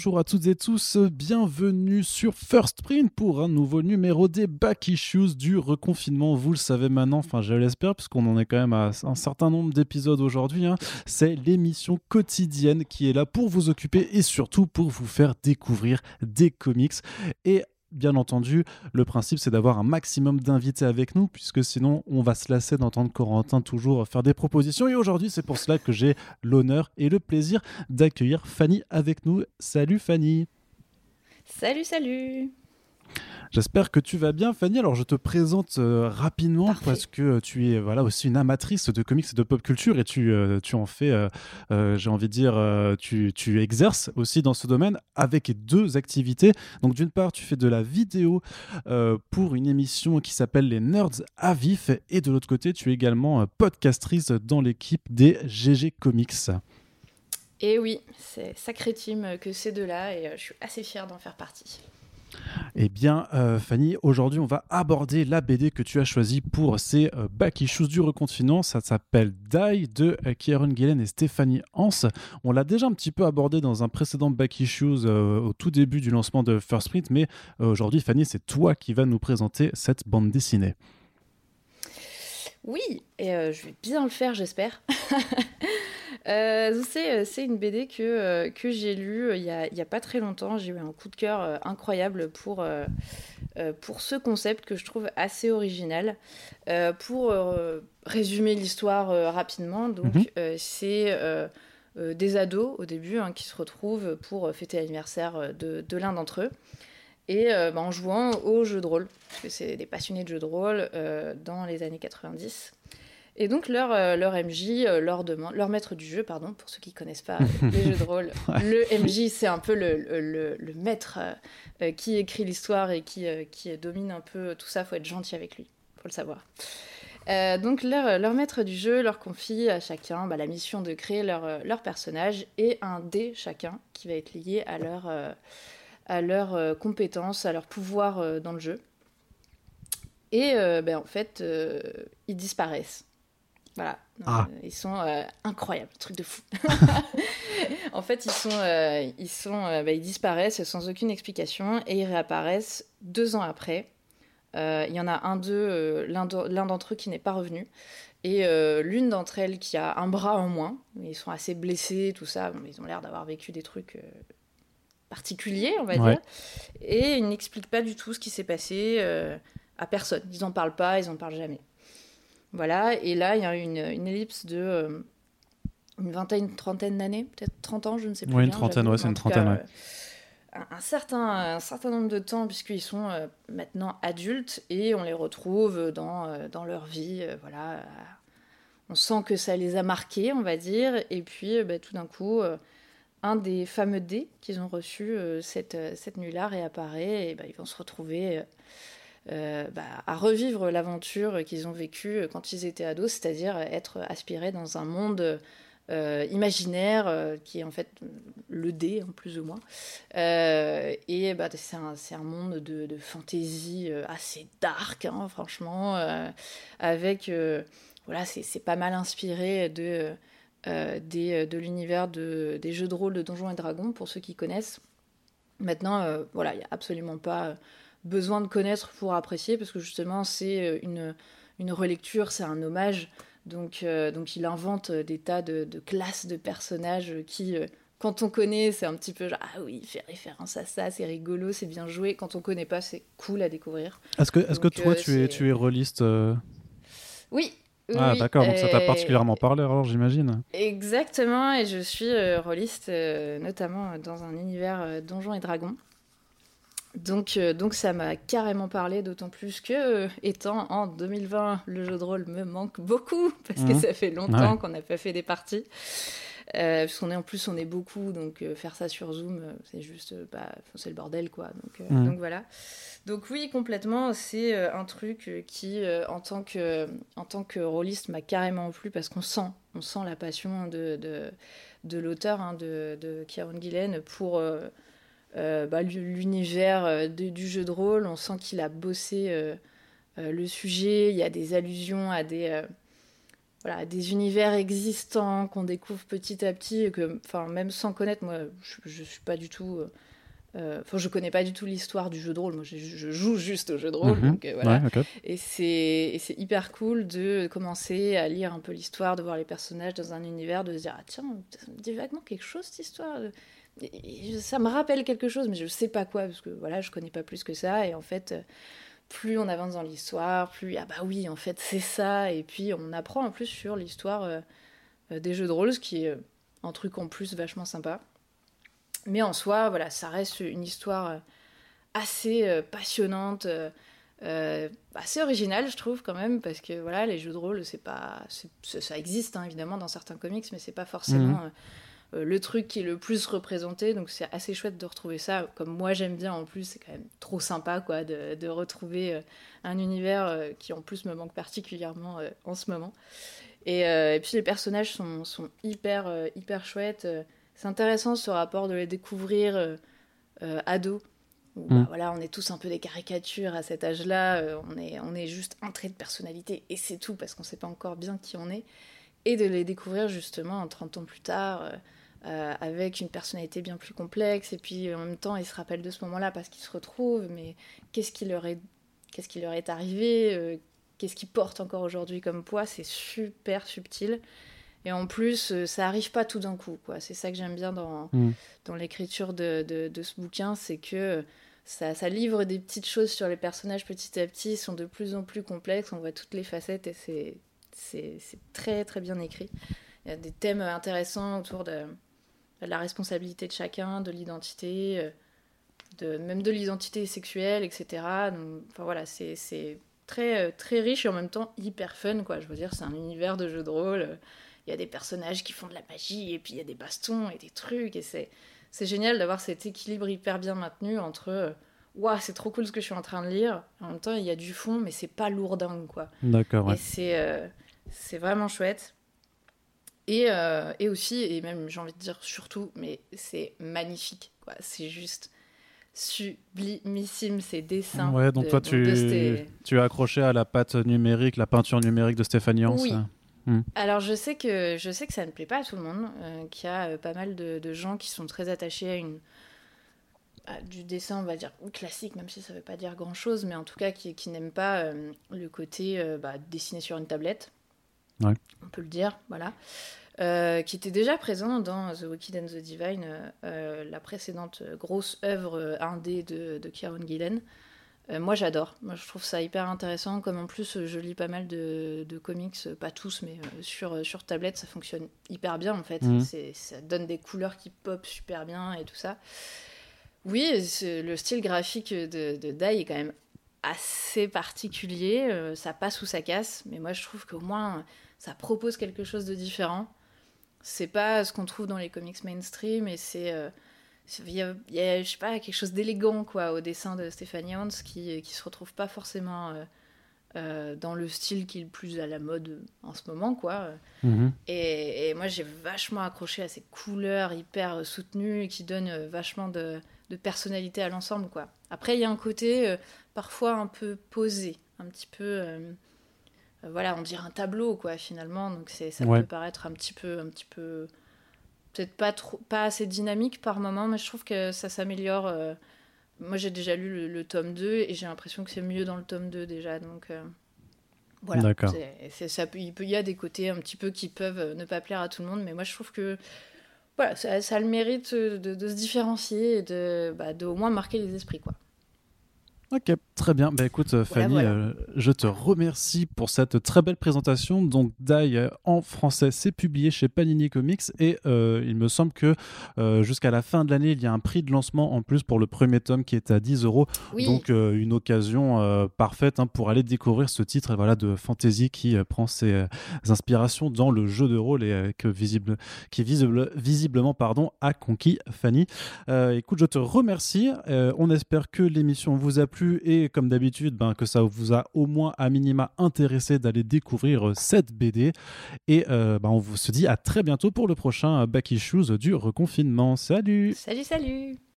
bonjour à toutes et tous, bienvenue sur First Print pour un nouveau numéro des Back Issues du reconfinement. Vous le savez maintenant, enfin je l'espère, puisqu'on en est quand même à un certain nombre d'épisodes aujourd'hui. Hein. C'est l'émission quotidienne qui est là pour vous occuper et surtout pour vous faire découvrir des comics. Bien entendu, le principe c'est d'avoir un maximum d'invités avec nous, puisque sinon on va se lasser d'entendre Corentin toujours faire des propositions. Et aujourd'hui, c'est pour cela que j'ai l'honneur et le plaisir d'accueillir Fanny avec nous. Salut Fanny. Salut, salut. J'espère que tu vas bien, Fanny. Alors, je te présente euh, rapidement parce que tu es voilà aussi une amatrice de comics et de pop culture et tu, euh, tu en fais, euh, j'ai envie de dire, tu, tu, exerces aussi dans ce domaine avec deux activités. Donc, d'une part, tu fais de la vidéo pour une émission qui s'appelle Les Nerds à vif et de l'autre côté, tu es également podcastrice dans l'équipe des GG Comics. Et oui, c'est sacré team que ces deux-là et je suis assez fière d'en faire partie. Eh bien, euh, Fanny, aujourd'hui, on va aborder la BD que tu as choisie pour ces euh, back issues du reconfinement. Ça s'appelle Die de euh, Kieron Gillen et Stéphanie Hans. On l'a déjà un petit peu abordé dans un précédent back issues au tout début du lancement de First Print, mais aujourd'hui, Fanny, c'est toi qui vas nous présenter cette bande dessinée. Oui, et je vais bien le faire, j'espère. Euh, euh, c'est une BD que, euh, que j'ai lue il n'y a, a, pas très longtemps. J'ai eu un coup de cœur incroyable pour, pour ce concept que je trouve assez original. pour résumer l'histoire rapidement, donc mhm. c'est des ados au début hein, qui se retrouvent pour fêter l'anniversaire de, de l'un d'entre eux. Et bah, en jouant au jeu de rôle, parce que c'est des passionnés de jeux de rôle dans les années 90. Et donc leur, euh, leur MJ euh, leur demande, leur maître du jeu, pardon, pour ceux qui connaissent pas les jeux de rôle, le MJ c'est un peu le, le, le maître euh, qui écrit l'histoire et qui, qui domine un peu tout ça. Faut être gentil avec lui, faut le savoir. donc leur, leur, maître du jeu leur confie à chacun bah, la mission de créer leur, leur, personnage et un dé chacun qui va être lié à leur, à leur compétence, à leur pouvoir dans le jeu. Et ben, en fait, ils disparaissent. Voilà. Ah. Euh, ils sont euh, incroyables, truc de fou. en fait, ils sont, euh, ils sont, bah, ils disparaissent sans aucune explication et ils réapparaissent deux ans après. Il y en a un d'eux, l'un d'entre eux qui n'est pas revenu et l'une d'entre elles qui a un bras en moins. Ils sont assez blessés, tout ça. ils ont l'air d'avoir vécu des trucs particuliers, on va dire. Et ils n'expliquent pas du tout ce qui s'est passé à personne. Ils n'en parlent pas, ils n'en parlent jamais. Voilà, et là, il y a une, une ellipse de euh, une vingtaine, une trentaine d'années, peut-être 30 ans, je ne sais plus. Oui, une trentaine, ouais, c'est une trentaine, ouais. Euh, un, certain, un certain nombre de temps, puisqu'ils sont euh, maintenant adultes et on les retrouve dans, dans leur vie. voilà, on sent que ça les a marqués, on va dire, et puis bah, tout d'un coup un des fameux dés qu'ils ont reçus cette, cette nuit-là réapparaît et bah, ils vont se retrouver euh, bah, à revivre l'aventure qu'ils ont vécue quand ils étaient ados, c'est-à-dire être aspirés dans un monde euh, imaginaire euh, qui est en fait le dé, hein, plus ou moins. et bah, c'est un, un, monde de, de fantaisie assez dark, hein, franchement, avec. voilà, c'est pas mal inspiré de. Des, de l'univers de, des jeux de rôle de Donjons et Dragons, pour ceux qui connaissent. Maintenant, voilà, il n'y a absolument pas besoin de connaître pour apprécier, parce que justement, c'est euh, une, une relecture, c'est un hommage. Donc, euh, donc il invente des tas de, de, classes de personnages qui, euh, quand on connaît, c'est un petit peu genre, ah oui, il fait référence à ça, c'est rigolo, c'est bien joué. Quand on connaît pas, c'est cool à découvrir. Est-ce que, est-ce que toi, tu, es, tu es rôliste Oui, ah d'accord, donc ça t'a particulièrement parlé alors j'imagine. Exactement, et je suis euh, rôliste notamment dans un univers Donjons et Dragons. Donc, euh, donc ça m'a carrément parlé, d'autant plus que, euh, étant en 2020, le jeu de rôle me manque beaucoup, parce que mhm. ça fait longtemps qu'on n'a pas fait des parties. Euh, puisqu'on est en plus, on est beaucoup, donc faire ça sur Zoom, c'est juste, bah, c'est le bordel, quoi. Donc, mhm. donc voilà. Donc oui, complètement, c'est un truc qui, en tant que, en tant que rôliste, m'a carrément plu, parce qu'on sent, on sent la passion de, de, de l'auteur, hein, de, de Kieron Gillen, pour euh, bah, l'univers euh, du jeu de rôle. On sent qu'il a bossé euh, le sujet. Il y a des allusions à des, voilà, des univers existants qu'on découvre petit à petit, que, enfin, même sans connaître, moi, je, ne suis pas du tout. Euh, enfin, je connais pas du tout l'histoire du jeu de rôle. Moi, je, joue juste au jeu de rôle. Mhm. donc, voilà. Et c'est hyper cool de commencer à lire un peu l'histoire, de voir les personnages dans un univers, de se dire ah tiens, ça me dit vaguement quelque chose cette histoire. ça me rappelle quelque chose, mais je sais pas quoi parce que voilà, je connais pas plus que ça. Et en fait, plus on avance dans l'histoire, plus ah bah oui, en fait c'est ça, et puis on apprend en plus sur l'histoire euh, euh, des jeux de rôle, ce qui est euh, un truc en plus vachement sympa. Mais en soi, voilà, ça reste une histoire assez passionnante, assez originale, je trouve quand même, parce que voilà, les jeux de rôle, c'est pas, ça existe hein, évidemment dans certains comics, mais c'est pas forcément mhm. Euh, le truc qui est le plus représenté. Donc c'est assez chouette de retrouver ça. Comme moi j'aime bien en plus, c'est quand même trop sympa quoi de, retrouver euh, un univers euh, qui en plus me manque particulièrement en ce moment. Et, puis les personnages sont, sont hyper, hyper chouettes. C'est intéressant ce rapport de les découvrir ados. Où, bah, mm. voilà, on est tous un peu des caricatures à cet âge-là. on, est, on est juste un trait de personnalité et c'est tout parce qu'on ne sait pas encore bien qui on est. Et de les découvrir justement en 30 ans plus tard. Euh, avec une personnalité bien plus complexe. Et puis en même temps, ils se rappellent de ce moment-là parce qu'ils se retrouvent. Mais qu'est-ce qui leur est, qu'est-ce qui leur est arrivé euh, Qu'est-ce qu'ils portent encore aujourd'hui comme poids C'est super subtil. Et en plus, euh, ça arrive pas tout d'un coup. Quoi. C'est ça que j'aime bien dans, mm. dans l'écriture de, de, ce bouquin, c'est que ça, ça, livre des petites choses sur les personnages petit à petit, ils sont de plus en plus complexes, on voit toutes les facettes et c'est, c'est, c'est très très bien écrit. Il y a des thèmes intéressants autour de, la responsabilité de chacun, de l'identité, euh, de, même de l'identité sexuelle, etc. enfin voilà, c'est très, euh, très riche et en même temps hyper fun, quoi. Je veux dire, c'est un univers de jeux de rôle. Il y a des personnages qui font de la magie, et puis il y a des bastons et des trucs, et c'est, c'est génial d'avoir cet équilibre hyper bien maintenu entre waouh, c'est trop cool ce que je suis en train de lire. En même temps, il y a du fond, mais c'est pas lourdingue, quoi. D'accord. Et c'est, euh, c'est vraiment chouette. Euh, et, aussi, et même j'ai envie de dire surtout, mais c'est magnifique, quoi. C'est juste sublimissime ces dessins. Ouais, donc toi tu, tu as accroché à la pâte numérique, la peinture numérique de Stéphanie Hans. Oui. Hmm. Alors je sais que je sais que ça ne plaît pas à tout le monde, euh, qu'il y a euh, pas mal de, gens qui sont très attachés à une du dessin, on va dire classique, même si ça ne veut pas dire grand chose, mais en tout cas qui, qui n'aiment pas le côté bah, dessiné sur une tablette. Ouais. On peut le dire, voilà. Euh, qui était déjà présent dans The Wicked and the Divine, euh, la précédente grosse œuvre indé de, de Kieron Gillen. Euh, moi, j'adore. Moi, je trouve ça hyper intéressant. Comme en plus, je lis pas mal de, comics, pas tous, mais sur, sur tablette, ça fonctionne hyper bien en fait. Mhm. Ça donne des couleurs qui pop super bien et tout ça. Oui, le style graphique de, de Dai est quand même assez particulier. ça passe ou ça casse, mais moi, je trouve qu'au moins, ça propose quelque chose de différent c'est pas ce qu'on trouve dans les comics mainstream et c'est euh, il y, a, je sais pas quelque chose d'élégant quoi au dessin de Stéphanie Hans qui qui se retrouve pas forcément euh, euh, dans le style qui est le plus à la mode en ce moment quoi mhm. et, moi j'ai vachement accroché à ces couleurs hyper soutenues qui donnent vachement de, de personnalité à l'ensemble quoi après il y a un côté parfois un peu posé un petit peu voilà, on dirait un tableau, quoi, finalement. Donc c'est, ça peut paraître un petit peu, un petit peu, peut-être pas trop, pas assez dynamique par moment, mais je trouve que ça s'améliore. Euh. Moi, j'ai déjà lu le, tome 2 et j'ai l'impression que c'est mieux dans le tome 2 déjà. Donc euh, voilà. D'accord. ça, il, peut, y a des côtés un petit peu qui peuvent ne pas plaire à tout le monde, mais moi, je trouve que voilà, ça, a le mérite de, se différencier et de, bah, de au moins marquer les esprits, quoi. Ok, très bien. Bah écoute, euh, Fanny, euh, je te remercie pour cette très belle présentation. Donc, Die euh, en français, c'est publié chez Panini Comics et il me semble que jusqu'à la fin de l'année, il y a un prix de lancement en plus pour le premier tome qui est à 10 euros. Donc, une occasion parfaite hein, pour aller découvrir ce titre voilà, de fantasy qui prend ses inspirations dans le jeu de rôle et que visible, qui visible, visiblement pardon, a conquis Fanny. écoute, je te remercie. on espère que l'émission vous a plu et comme d'habitude, ben, que ça vous a au moins à minima intéressé d'aller découvrir euh, cette BD. Et euh, ben, on vous se dit à très bientôt pour le prochain Back Issues du reconfinement. Salut Salut, salut